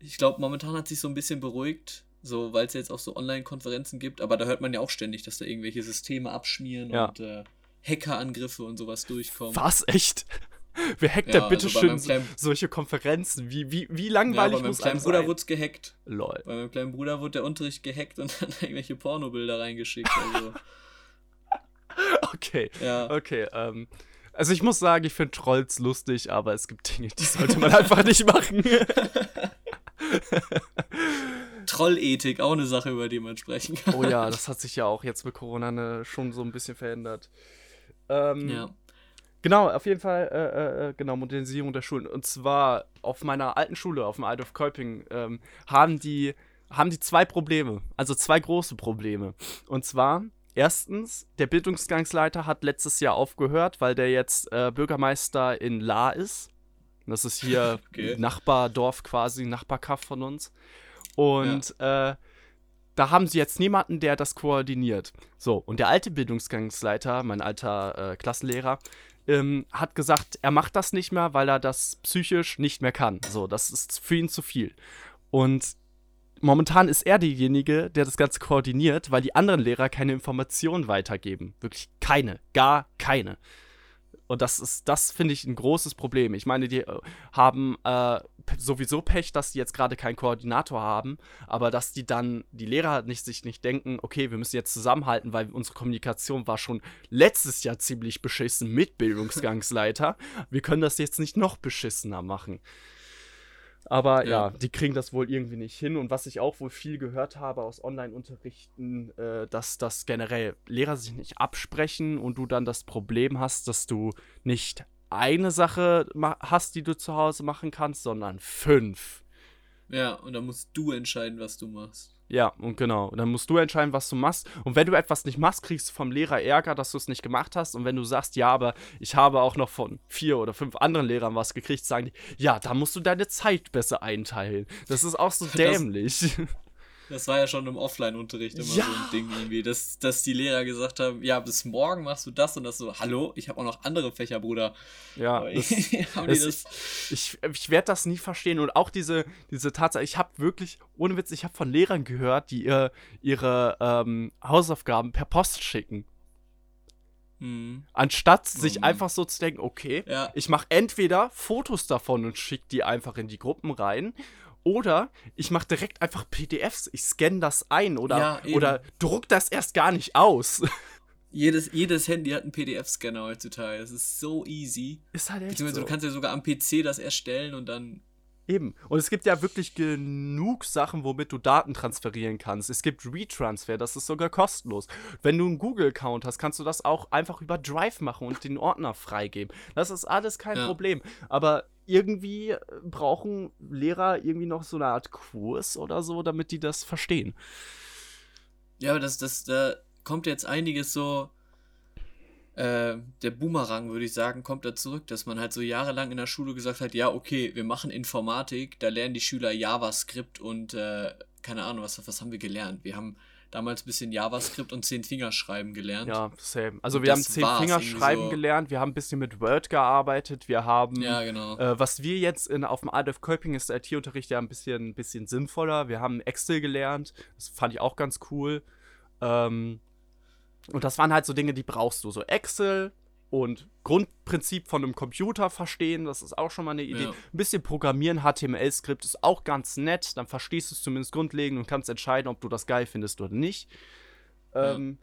Ich glaube, momentan hat sich so ein bisschen beruhigt, so weil es jetzt auch so Online-Konferenzen gibt, aber da hört man ja auch ständig, dass da irgendwelche Systeme abschmieren Ja. und äh, Hackerangriffe und sowas durchkommen. Was? Echt? (laughs) Wer hackt Ja, denn bitte also bei schön meinem kleinen- solche Konferenzen? Wie, wie, wie Ja, langweilig bei meinem muss kleinen einem Bruder sein? wurde es gehackt. Lol. Bei meinem kleinen Bruder wurde der Unterricht gehackt und (laughs) dann irgendwelche Pornobilder reingeschickt. Also, (laughs) Okay, ja. okay. Ähm, also ich muss sagen, ich finde Trolls lustig, aber es gibt Dinge, die sollte man einfach nicht machen. Trollethik, auch eine Sache, über die man sprechen kann. oh ja, das hat sich ja auch jetzt mit Corona ne, schon so ein bisschen verändert. Ähm, Ja. Genau, auf jeden Fall, äh, äh, genau, Modernisierung der Schulen. Und zwar auf meiner alten Schule, auf dem Eidorf Kolping, ähm, haben die, haben die zwei Probleme, also zwei große Probleme. Und zwar, erstens, der Bildungsgangsleiter hat letztes Jahr aufgehört, weil der jetzt äh, Bürgermeister in La ist. Das ist hier (laughs) Okay. Nachbardorf quasi, Nachbarkaff von uns. Und äh, da haben sie jetzt niemanden, der das koordiniert. So, und der alte Bildungsgangsleiter, mein alter äh, Klassenlehrer, ähm, hat gesagt, er macht das nicht mehr, weil er das psychisch nicht mehr kann. So, das ist für ihn zu viel. Und momentan ist er derjenige, der das Ganze koordiniert, weil die anderen Lehrer keine Informationen weitergeben. Wirklich keine, gar keine. Und das ist, das finde ich ein großes Problem. Ich meine, die äh, haben äh, sowieso Pech, dass die jetzt gerade keinen Koordinator haben, aber dass die dann, die Lehrer nicht, sich nicht denken, okay, wir müssen jetzt zusammenhalten, weil unsere Kommunikation war schon letztes Jahr ziemlich beschissen mit Bildungsgangsleiter. wir können das jetzt nicht noch beschissener machen. Aber ja. Ja. die kriegen das wohl irgendwie nicht hin. Und was ich auch wohl viel gehört habe aus Online-Unterrichten, äh, dass das generell Lehrer sich nicht absprechen und du dann das Problem hast, dass du nicht eine Sache hast, die du zu Hause machen kannst, sondern fünf. Ja, und dann musst du entscheiden, was du machst. Ja, und genau. Und dann musst du entscheiden, was du machst. Und wenn du etwas nicht machst, kriegst du vom Lehrer Ärger, dass du es nicht gemacht hast. Und wenn du sagst, ja, aber ich habe auch noch von vier oder fünf anderen Lehrern was gekriegt, sagen die, ja, da musst du deine Zeit besser einteilen. Das ist auch so dämlich. Das (laughs) war ja schon im Offline-Unterricht immer Ja. so ein Ding irgendwie, dass, dass die Lehrer gesagt haben, ja, bis morgen machst du das und das so, hallo, ich habe auch noch andere Fächer, Bruder. ja, das, (laughs) das, ich, ich werde das nie verstehen. Und auch diese, diese Tatsache, ich habe wirklich, ohne Witz, ich habe von Lehrern gehört, die ihr, ihre ähm, Hausaufgaben per Post schicken. hm, Anstatt sich Mhm. einfach so zu denken, okay, ja, ich mache entweder Fotos davon und schicke die einfach in die Gruppen rein. Oder ich mache direkt einfach PDFs, ich scanne das ein oder, Ja, oder druck das erst gar nicht aus. (laughs) jedes, jedes Handy hat einen PDF-Scanner heutzutage, das ist so easy. Ist halt echt Beziehungsweise so. du kannst ja sogar am PC das erstellen und dann, Eben. Und es gibt ja wirklich genug Sachen, womit du Daten transferieren kannst. Es gibt Retransfer, das ist sogar kostenlos. Wenn du einen Google-Account hast, kannst du das auch einfach über Drive machen und den Ordner freigeben. Das ist alles kein Ja. Problem. Aber irgendwie äh, brauchen Lehrer irgendwie noch so eine Art Kurs oder so, damit die das verstehen. ja, aber das, das, da kommt jetzt einiges so, äh, der Boomerang, würde ich sagen, kommt da zurück, dass man halt so jahrelang in der Schule gesagt hat, ja, okay, wir machen Informatik, da lernen die Schüler JavaScript und, äh, keine Ahnung, was, was haben wir gelernt? Wir haben damals ein bisschen JavaScript und Zehn-Fingerschreiben gelernt. Ja, same. Also Und wir haben zehn war's Fingerschreiben irgendwie so. gelernt, wir haben ein bisschen mit Word gearbeitet, wir haben Ja, genau. Äh, was wir jetzt in, auf dem Adolf Kolping ist der IT-Unterricht ja ein bisschen, ein bisschen sinnvoller. Wir haben Excel gelernt. Das fand ich auch ganz cool. Ähm, und das waren halt so Dinge, die brauchst du. So Excel und Grundprinzip von einem Computer verstehen, das ist auch schon mal eine Idee. Ja. Ein bisschen Programmieren, HTML-Skript ist auch ganz nett. Dann verstehst du es zumindest grundlegend und kannst entscheiden, ob du das geil findest oder nicht. Ja. Ähm,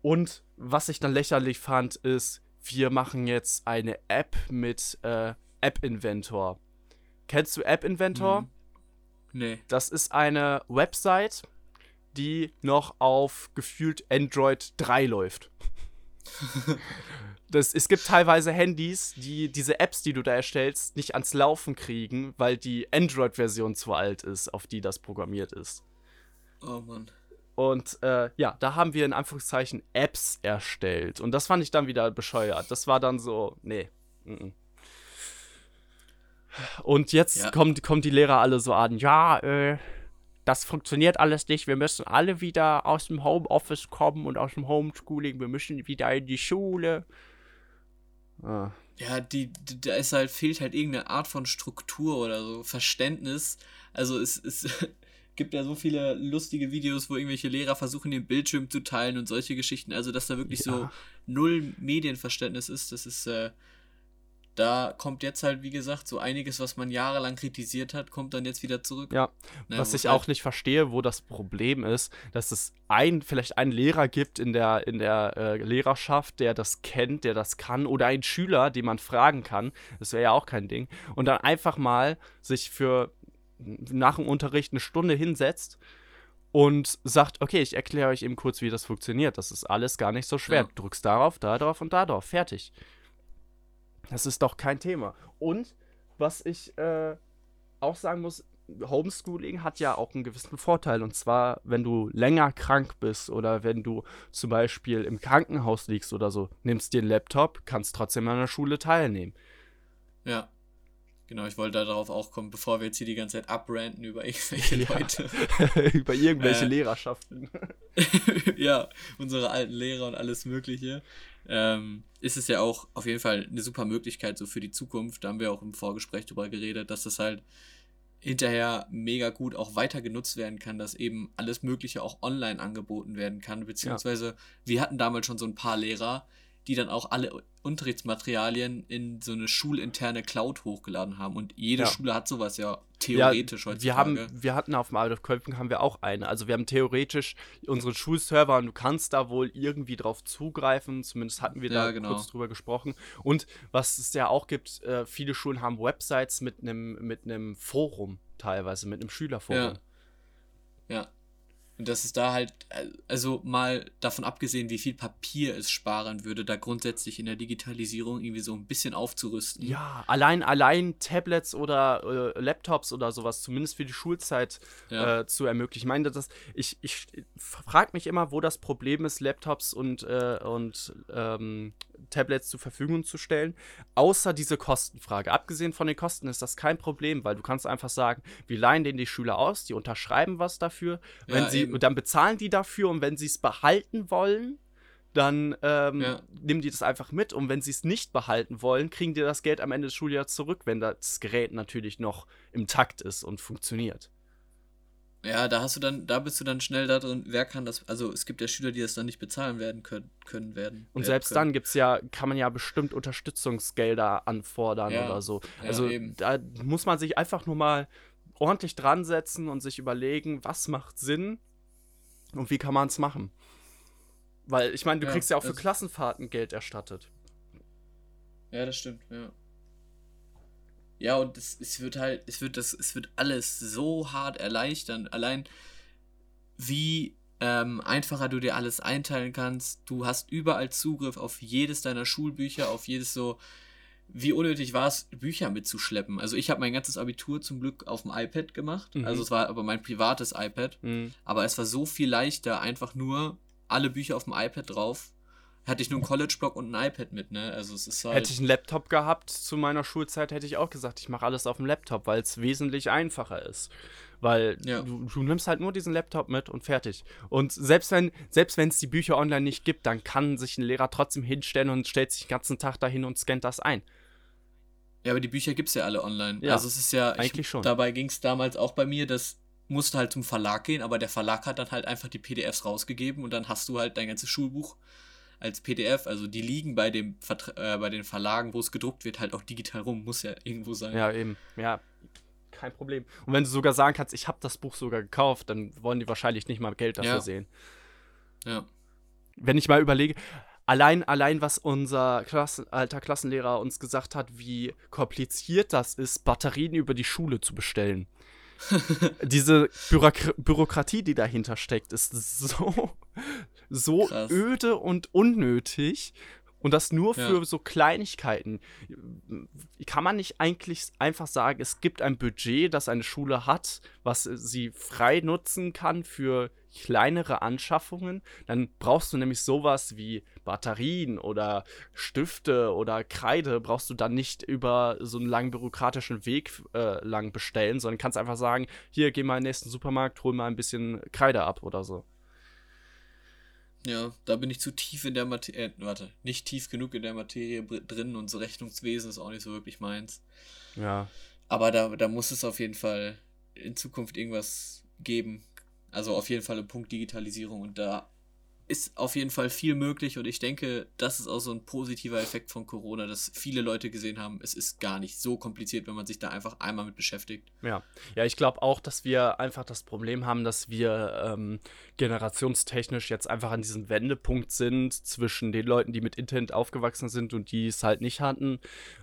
und was ich dann lächerlich fand, ist, wir machen jetzt eine App mit äh, App Inventor. Kennst du App Inventor? Mhm. Nee. Das ist eine Website, die noch auf gefühlt Android 3 läuft. (laughs) das, es gibt teilweise Handys, die diese Apps, die du da erstellst, nicht ans Laufen kriegen, weil die Android-Version zu alt ist, auf die das programmiert ist. Oh Mann. Und äh, ja, da haben wir in Anführungszeichen Apps erstellt. Und das fand ich dann wieder bescheuert. Das war dann so, nee. Mm -mm. Und jetzt ja. kommen, kommen die Lehrer alle so an, ja, äh, das funktioniert alles nicht. Wir müssen alle wieder aus dem Homeoffice kommen und aus dem Homeschooling. Wir müssen wieder in die Schule. Ah. Ja, die, die, da ist halt, fehlt halt irgendeine Art von Struktur oder so, Verständnis. Also es, es (laughs) gibt ja so viele lustige Videos, wo irgendwelche Lehrer versuchen, den Bildschirm zu teilen und solche Geschichten. Also, dass da wirklich ja. so null Medienverständnis ist, das ist, äh, da kommt jetzt halt, wie gesagt, so einiges, was man jahrelang kritisiert hat, kommt dann jetzt wieder zurück. Ja, Na, was ich halt auch nicht verstehe, wo das Problem ist, dass es ein, vielleicht einen Lehrer gibt in der, in der äh, Lehrerschaft, der das kennt, der das kann, oder einen Schüler, den man fragen kann, das wäre ja auch kein Ding, und dann einfach mal sich für nach dem Unterricht eine Stunde hinsetzt und sagt, okay, ich erkläre euch eben kurz, wie das funktioniert. Das ist alles gar nicht so schwer. Ja. Du drückst darauf, da drauf und da drauf. Fertig. Das ist doch kein Thema. Und was ich äh, auch sagen muss, Homeschooling hat ja auch einen gewissen Vorteil. Und zwar, wenn du länger krank bist oder wenn du zum Beispiel im Krankenhaus liegst oder so, nimmst dir einen Laptop, kannst trotzdem an der Schule teilnehmen. Ja. Genau, ich wollte darauf auch kommen, bevor wir jetzt hier die ganze Zeit abranten über irgendwelche (laughs) ja. Leute. (laughs) über irgendwelche äh, Lehrerschaften. (laughs) ja, unsere alten Lehrer und alles Mögliche. Ähm, ist es ja auch auf jeden Fall eine super Möglichkeit so für die Zukunft. Da haben wir auch im Vorgespräch drüber geredet, dass das halt hinterher mega gut auch weiter genutzt werden kann, dass eben alles Mögliche auch online angeboten werden kann. Beziehungsweise ja. wir hatten damals schon so ein paar Lehrer, die dann auch alle Unterrichtsmaterialien in so eine schulinterne Cloud hochgeladen haben. Und jede ja. Schule hat sowas ja theoretisch ja, heutzutage. Wir, haben, wir hatten auf dem Adolf Kölping haben wir auch eine. Also wir haben theoretisch unseren Schulserver und du kannst da wohl irgendwie drauf zugreifen. Zumindest hatten wir da ja, genau. kurz drüber gesprochen. Und was es ja auch gibt, äh, viele Schulen haben Websites mit einem mit Forum teilweise, mit einem Schülerforum. Ja. ja. Und dass es da halt, also mal davon abgesehen, wie viel Papier es sparen würde, da grundsätzlich in der Digitalisierung irgendwie so ein bisschen aufzurüsten. Ja, allein, allein Tablets oder äh, Laptops oder sowas, zumindest für die Schulzeit ja. äh, zu ermöglichen. Ich meine, das, ich, ich frage mich immer, wo das Problem ist, Laptops und, äh, und ähm, Tablets zur Verfügung zu stellen, außer diese Kostenfrage. Abgesehen von den Kosten ist das kein Problem, weil du kannst einfach sagen, wir leihen denen die Schüler aus, die unterschreiben was dafür, wenn ja, und dann bezahlen die dafür und wenn sie es behalten wollen, dann ähm, ja. nehmen die das einfach mit und wenn sie es nicht behalten wollen, kriegen die das Geld am Ende des Schuljahres zurück, wenn das Gerät natürlich noch im Takt ist und funktioniert. Ja, da hast du dann, da bist du dann schnell da drin, wer kann das, also es gibt ja Schüler, die das dann nicht bezahlen werden können, können werden. Und selbst können. dann gibt's ja, kann man ja bestimmt Unterstützungsgelder anfordern ja, oder so. Also ja, da muss man sich einfach nur mal ordentlich dran setzen und sich überlegen, was macht Sinn und wie kann man es machen. Weil, ich meine, du ja, kriegst ja auch für Klassenfahrten Geld erstattet. Ja, das stimmt, ja. Ja, und es, es wird halt, es wird das, es wird alles so hart erleichtern. Allein wie ähm, einfacher du dir alles einteilen kannst. Du hast überall Zugriff auf jedes deiner Schulbücher, auf jedes so. Wie unnötig war es, Bücher mitzuschleppen? Also ich habe mein ganzes Abitur zum Glück auf dem iPad gemacht. Mhm. Also es war aber mein privates iPad. Mhm. Aber es war so viel leichter, einfach nur alle Bücher auf dem iPad drauf hatte ich nur einen College-Blog und ein iPad mit, ne? Also es ist halt Hätte ich einen Laptop gehabt zu meiner Schulzeit, hätte ich auch gesagt, ich mache alles auf dem Laptop, weil es wesentlich einfacher ist. Weil ja. du, du, nimmst halt nur diesen Laptop mit und fertig. Und selbst wenn selbst wenn es die Bücher online nicht gibt, dann kann sich ein Lehrer trotzdem hinstellen und stellt sich den ganzen Tag dahin und scannt das ein. Ja, aber die Bücher gibt es ja alle online. Ja, also es ist ja. Eigentlich ich, schon. Dabei ging es damals auch bei mir, dass musste halt zum Verlag gehen, aber der Verlag hat dann halt einfach die PDFs rausgegeben und dann hast du halt dein ganzes Schulbuch als PDF. Also die liegen bei, dem äh, bei den Verlagen, wo es gedruckt wird, halt auch digital rum. Muss ja irgendwo sein. Ja, eben. Ja, kein Problem. Und wenn du sogar sagen kannst, ich habe das Buch sogar gekauft, dann wollen die wahrscheinlich nicht mal Geld dafür ja. sehen. Ja. Wenn ich mal überlege, allein, allein was unser Klassen, alter Klassenlehrer uns gesagt hat, wie kompliziert das ist, Batterien über die Schule zu bestellen. (laughs) Diese Bürok Bürokratie, die dahinter steckt, ist so, so öde und unnötig. Und das nur für ja. so Kleinigkeiten. Kann man nicht eigentlich einfach sagen, es gibt ein Budget, das eine Schule hat, was sie frei nutzen kann für kleinere Anschaffungen? Dann brauchst du nämlich sowas wie Batterien oder Stifte oder Kreide, brauchst du dann nicht über so einen langen bürokratischen Weg äh, lang bestellen, sondern kannst einfach sagen, hier, geh mal in den nächsten Supermarkt, hol mal ein bisschen Kreide ab oder so. Ja, da bin ich zu tief in der Materie, äh, warte, nicht tief genug in der Materie drin und so Rechnungswesen ist auch nicht so wirklich meins. Ja. Aber da, da muss es auf jeden Fall in Zukunft irgendwas geben. Also auf jeden Fall ein Punkt Digitalisierung und da ist auf jeden Fall viel möglich und ich denke, das ist auch so ein positiver Effekt von Corona, dass viele Leute gesehen haben, es ist gar nicht so kompliziert, wenn man sich da einfach einmal mit beschäftigt. Ja, ja, ich glaube auch, dass wir einfach das Problem haben, dass wir ähm, generationstechnisch jetzt einfach an diesem Wendepunkt sind zwischen den Leuten, die mit Internet aufgewachsen sind und die es halt nicht hatten,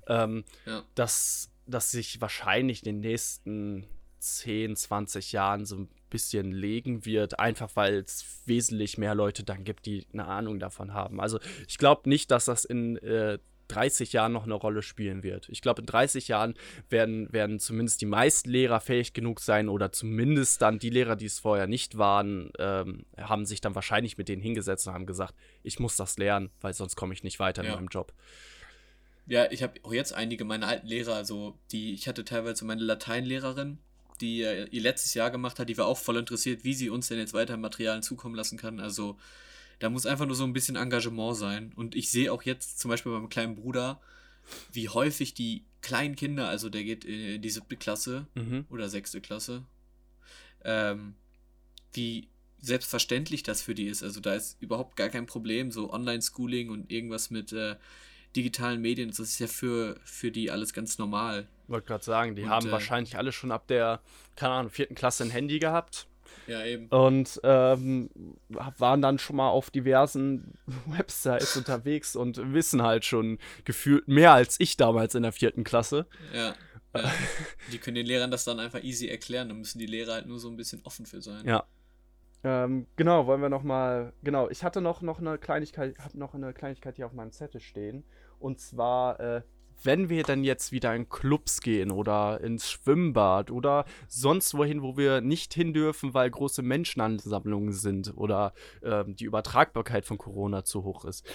ähm, ja. dass, dass sich wahrscheinlich in den nächsten 10, 20 Jahren so ein bisschen legen wird, einfach weil es wesentlich mehr Leute dann gibt, die eine Ahnung davon haben. Also ich glaube nicht, dass das in äh, 30 Jahren noch eine Rolle spielen wird. Ich glaube, in 30 Jahren werden, werden zumindest die meisten Lehrer fähig genug sein oder zumindest dann die Lehrer, die es vorher nicht waren, ähm, haben sich dann wahrscheinlich mit denen hingesetzt und haben gesagt, ich muss das lernen, weil sonst komme ich nicht weiter ja. in meinem Job. Ja, ich habe auch jetzt einige meiner alten Lehrer, also die, ich hatte teilweise meine Lateinlehrerin, die ihr letztes Jahr gemacht hat, die war auch voll interessiert, wie sie uns denn jetzt weiter Materialien zukommen lassen kann. Also da muss einfach nur so ein bisschen Engagement sein. Und ich sehe auch jetzt zum Beispiel beim kleinen Bruder, wie häufig die kleinen Kinder, also der geht in die siebte Klasse mhm. oder sechste Klasse, ähm, wie selbstverständlich das für die ist. Also da ist überhaupt gar kein Problem, so Online-Schooling und irgendwas mit äh, digitalen Medien, das ist ja für, für die alles ganz normal. Ich wollte gerade sagen, die und, haben äh, wahrscheinlich alle schon ab der, keine Ahnung, vierten Klasse ein Handy gehabt. Ja, eben. Und ähm, waren dann schon mal auf diversen (laughs) Websites unterwegs und wissen halt schon gefühlt mehr als ich damals in der vierten Klasse. Ja. ja. die können den Lehrern das dann einfach easy erklären. Da müssen die Lehrer halt nur so ein bisschen offen für sein. Ja. Ähm, genau, wollen wir noch mal. Genau, ich hatte noch, noch eine Kleinigkeit, habe noch eine Kleinigkeit hier auf meinem Zettel stehen. Und zwar äh, wenn wir dann jetzt wieder in Clubs gehen oder ins Schwimmbad oder sonst wohin, wo wir nicht hin dürfen, weil große Menschenansammlungen sind oder äh, die Übertragbarkeit von Corona zu hoch ist,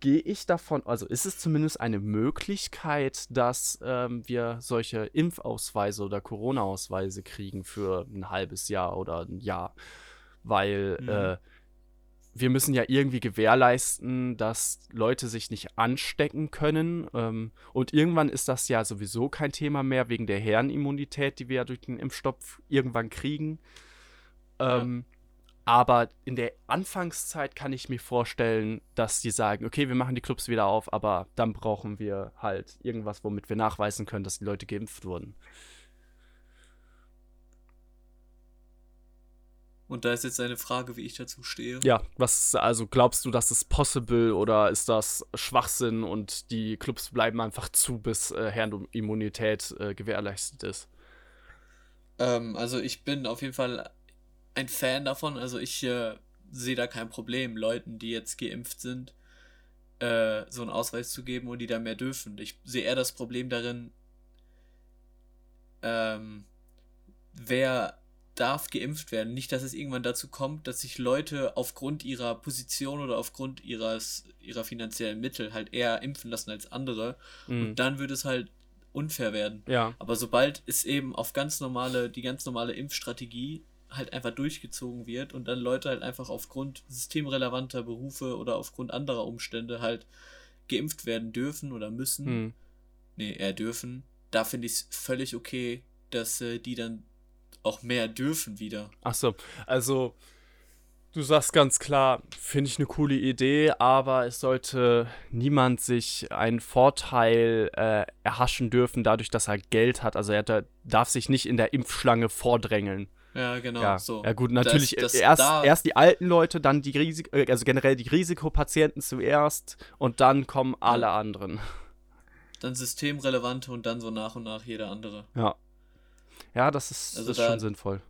gehe ich davon, also ist es zumindest eine Möglichkeit, dass ähm, wir solche Impfausweise oder Corona-Ausweise kriegen für ein halbes Jahr oder ein Jahr, weil mhm. äh, wir müssen ja irgendwie gewährleisten, dass Leute sich nicht anstecken können. Ähm, und irgendwann ist das ja sowieso kein Thema mehr wegen der Herrenimmunität, die wir ja durch den Impfstoff irgendwann kriegen. Ähm, ja. Aber in der Anfangszeit kann ich mir vorstellen, dass die sagen, okay, wir machen die Clubs wieder auf, aber dann brauchen wir halt irgendwas, womit wir nachweisen können, dass die Leute geimpft wurden. Und da ist jetzt eine Frage, wie ich dazu stehe. Ja, was, also glaubst du, das ist possible oder ist das Schwachsinn und die Clubs bleiben einfach zu, bis äh, Herrenimmunität äh, gewährleistet ist? Ähm, also ich bin auf jeden Fall ein Fan davon. Also ich äh, sehe da kein Problem, Leuten, die jetzt geimpft sind, äh, so einen Ausweis zu geben und die da mehr dürfen. Ich sehe eher das Problem darin, ähm, wer darf geimpft werden. Nicht, dass es irgendwann dazu kommt, dass sich Leute aufgrund ihrer Position oder aufgrund ihres, ihrer finanziellen Mittel halt eher impfen lassen als andere. Mhm. Und dann würde es halt unfair werden. Ja. Aber sobald es eben auf ganz normale, die ganz normale Impfstrategie halt einfach durchgezogen wird und dann Leute halt einfach aufgrund systemrelevanter Berufe oder aufgrund anderer Umstände halt geimpft werden dürfen oder müssen, mhm. nee, eher dürfen, da finde ich es völlig okay, dass äh, die dann auch mehr dürfen wieder. Ach so, also du sagst ganz klar, finde ich eine coole Idee, aber es sollte niemand sich einen Vorteil äh, erhaschen dürfen, dadurch, dass er Geld hat. Also er darf sich nicht in der Impfschlange vordrängeln. Ja, genau. Ja, so. ja gut, natürlich das, das erst, erst die alten Leute, dann die Risik äh, also generell die Risikopatienten zuerst und dann kommen alle anderen. Dann systemrelevante und dann so nach und nach jeder andere. Ja. Ja, das ist, also das da, schon sinnvoll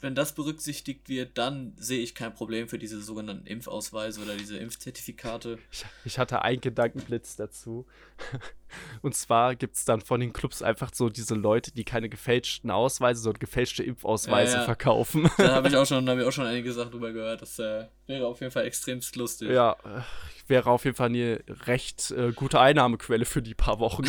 wenn das berücksichtigt wird, dann sehe ich kein Problem für diese sogenannten Impfausweise oder diese Impfzertifikate. (laughs) Ich, ich hatte einen Gedankenblitz dazu. (laughs) Und zwar gibt es dann von den Clubs einfach so diese Leute, die keine gefälschten Ausweise, sondern gefälschte Impfausweise ja, ja. verkaufen. Da habe ich, (laughs) auch schon, hab ich auch schon einige Sachen drüber gehört. Das äh, wäre auf jeden Fall extremst lustig. Ja, wäre auf jeden Fall eine recht äh, gute Einnahmequelle für die paar Wochen.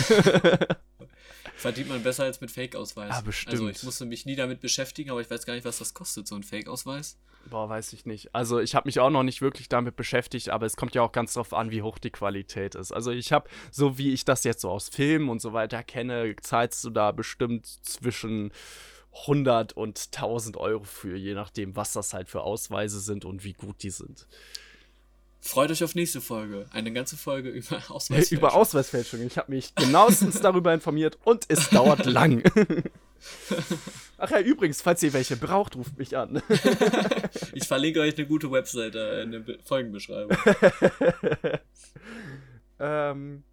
Verdient man besser als mit Fake-Ausweis. Ja, bestimmt. Also ich musste mich nie damit beschäftigen, aber ich weiß gar nicht, was das kostet, so ein Fake-Ausweis. Boah, weiß ich nicht. Also ich habe mich auch noch nicht wirklich damit beschäftigt, aber es kommt ja auch ganz drauf an, wie hoch die Qualität ist. Also ich habe, so wie ich das jetzt so aus Filmen und so weiter kenne, zahlst du da bestimmt zwischen 100 und 1000 Euro für, je nachdem, was das halt für Ausweise sind und wie gut die sind. Freut euch auf nächste Folge. Eine ganze Folge (laughs) über Ausweisfälschung. über Ausweisfälschung. Ich habe mich genauestens (laughs) darüber informiert und es dauert lang. (laughs) Ach ja, übrigens, falls ihr welche braucht, ruft mich an. ich verlinke euch eine gute Webseite in der Folgenbeschreibung. ähm,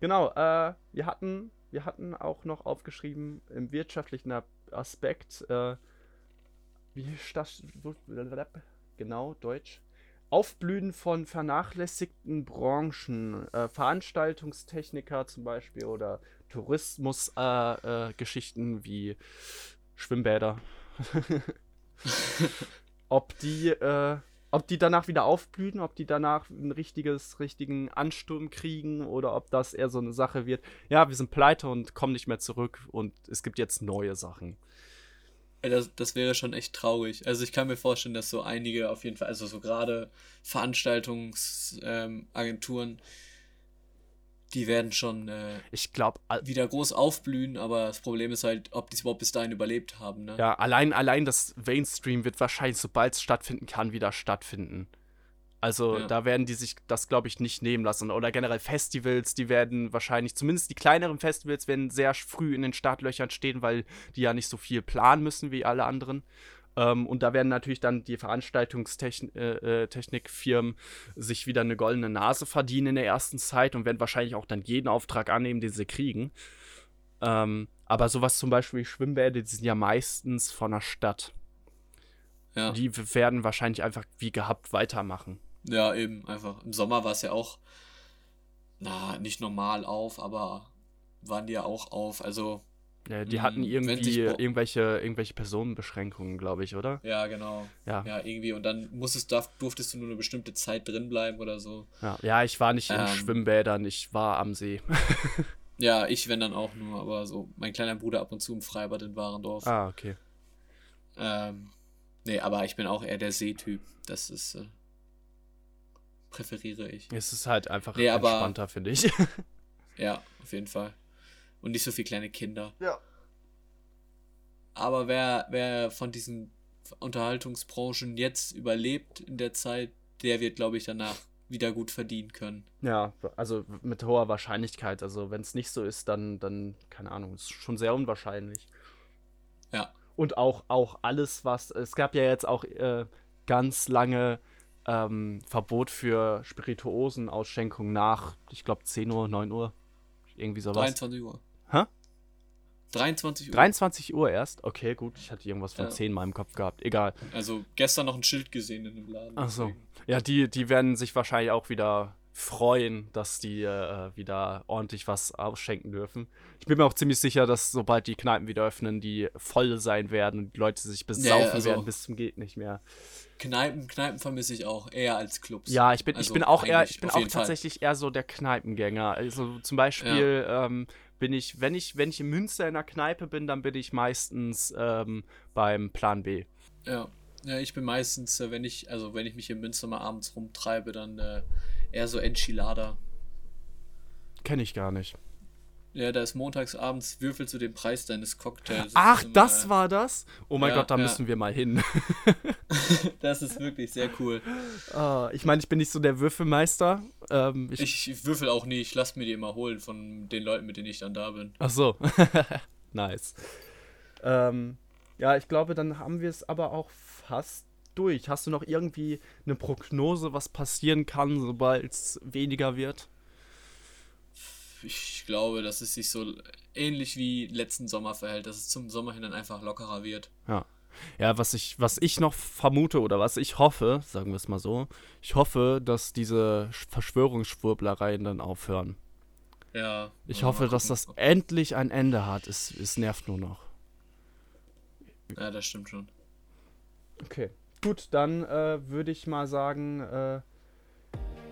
genau, äh, wir hatten, wir hatten auch noch aufgeschrieben im wirtschaftlichen Aspekt, äh, wie das, genau, Deutsch, Aufblühen von vernachlässigten Branchen, äh, Veranstaltungstechniker zum Beispiel oder Tourismusgeschichten äh, äh, wie Schwimmbäder. (laughs) ob die, äh, ob die danach wieder aufblühen, ob die danach einen richtiges, richtigen Ansturm kriegen oder ob das eher so eine Sache wird. Ja, wir sind pleite und kommen nicht mehr zurück und es gibt jetzt neue Sachen. Das, das wäre schon echt traurig. Also ich kann mir vorstellen, dass so einige auf jeden Fall, also so gerade Veranstaltungsagenturen, ähm, die werden schon äh, ich glaube wieder groß aufblühen, aber das Problem ist halt, ob die es überhaupt bis dahin überlebt haben. Ne? Ja, allein, allein das Mainstream wird wahrscheinlich, sobald es stattfinden kann, wieder stattfinden. Also ja. da werden die sich das, glaube ich, nicht nehmen lassen. Oder generell Festivals, die werden wahrscheinlich, zumindest die kleineren Festivals, werden sehr früh in den Startlöchern stehen, weil die ja nicht so viel planen müssen wie alle anderen. Ähm, und da werden natürlich dann die Veranstaltungstechnikfirmen äh, äh sich wieder eine goldene Nase verdienen in der ersten Zeit und werden wahrscheinlich auch dann jeden Auftrag annehmen, den sie kriegen. Ähm, aber sowas zum Beispiel wie Schwimmbäder, die sind ja meistens von der Stadt. Ja. Die werden wahrscheinlich einfach wie gehabt weitermachen. Ja, eben, einfach. Im Sommer war es ja auch, na, nicht normal auf, aber waren die ja auch auf. Also. Ja, die hatten irgendwie irgendwelche, irgendwelche Personenbeschränkungen, glaube ich, oder? Ja, genau. Ja. ja, irgendwie. Und dann musstest, darf, durftest du nur eine bestimmte Zeit drin bleiben oder so. Ja, ja ich war nicht ähm, in Schwimmbädern, ich war am See. (laughs) ja, ich, wenn dann auch nur, aber so, mein kleiner Bruder ab und zu im Freibad in Warendorf. Ah, okay. Ähm, nee, aber ich bin auch eher der Seetyp. Das ist. Äh, präferiere ich. Es ist halt einfach nee, entspannter, finde ich. (laughs) ja, auf jeden Fall. Und nicht so viele kleine Kinder. Ja. Aber wer, wer von diesen Unterhaltungsbranchen jetzt überlebt in der Zeit, der wird, glaube ich, danach wieder gut verdienen können. Ja, also mit hoher Wahrscheinlichkeit. Also wenn es nicht so ist, dann, dann, keine Ahnung, ist schon sehr unwahrscheinlich. Ja. Und auch, auch alles, was. Es gab ja jetzt auch äh, ganz lange ähm, Verbot für Spirituosenausschenkung nach, ich glaube, 10 Uhr, 9 Uhr. Irgendwie sowas. 23 Uhr. Hä? 23 Uhr. 23 Uhr erst? Okay, gut. Ich hatte irgendwas von ja. 10 mal im Kopf gehabt. Egal. Also gestern noch ein Schild gesehen in dem Laden. Ach so. Ja, die, die werden sich wahrscheinlich auch wieder freuen, dass die äh, wieder ordentlich was ausschenken dürfen. Ich bin mir auch ziemlich sicher, dass sobald die Kneipen wieder öffnen, die voll sein werden und die Leute sich besaufen ja, also werden bis zum geht nicht mehr. Kneipen, Kneipen vermisse ich auch eher als Clubs. Ja, ich bin, also ich bin auch eher, ich bin auch tatsächlich Fall. eher so der Kneipengänger. Also zum Beispiel ja. ähm, bin ich, wenn ich, wenn ich in Münster in der Kneipe bin, dann bin ich meistens ähm, beim Plan B. Ja. Ja, ich bin meistens, äh, wenn ich, also wenn ich mich in Münster mal abends rumtreibe, dann äh, eher so Enchilada. Kenne ich gar nicht. Ja, da ist montags abends würfelst du den Preis deines Cocktails. Ach, immer, das war das? Oh mein ja, Gott, da ja. müssen wir mal hin. (laughs) (laughs) das ist wirklich sehr cool. Uh, ich meine, ich bin nicht so der Würfelmeister. Ähm, ich, ich, würfel auch nie, ich lasse mir die immer holen von den Leuten, mit denen ich dann da bin. Ach so. (laughs) nice. Ähm, Ja, ich glaube, dann haben wir es aber auch fast durch. Hast du noch irgendwie eine Prognose, was passieren kann, sobald es weniger wird? Ich glaube, dass es sich so ähnlich wie letzten Sommer verhält, dass es zum Sommer hin dann einfach lockerer wird. Ja. Ja, was ich, was ich noch vermute oder was ich hoffe, sagen wir es mal so, ich hoffe, dass diese Verschwörungsschwurblereien dann aufhören. Ja. Ich hoffe, dass das endlich ein Ende hat. Es, es nervt nur noch. Ja, das stimmt schon. Okay. Gut, dann äh, würde ich mal sagen, äh,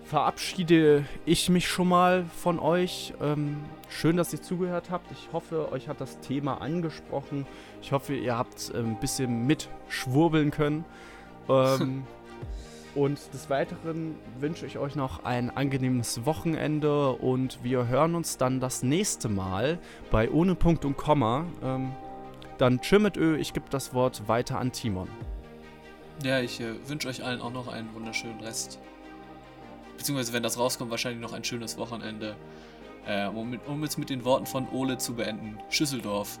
verabschiede ich mich schon mal von euch. Ähm, schön, dass ihr zugehört habt. Ich hoffe, euch hat das Thema angesprochen. Ich hoffe, ihr habt äh, ein bisschen mitschwurbeln können. Ähm, (laughs) und des Weiteren wünsche ich euch noch ein angenehmes Wochenende und wir hören uns dann das nächste Mal bei Ohne Punkt und Komma. Ähm, dann tschö mit Ö, ich gebe das Wort weiter an Timon. Ja, ich äh, wünsche euch allen auch noch einen wunderschönen Rest. Beziehungsweise, wenn das rauskommt, wahrscheinlich noch ein schönes Wochenende. Äh, um, um es mit den Worten von Ole zu beenden. Schüsseldorf.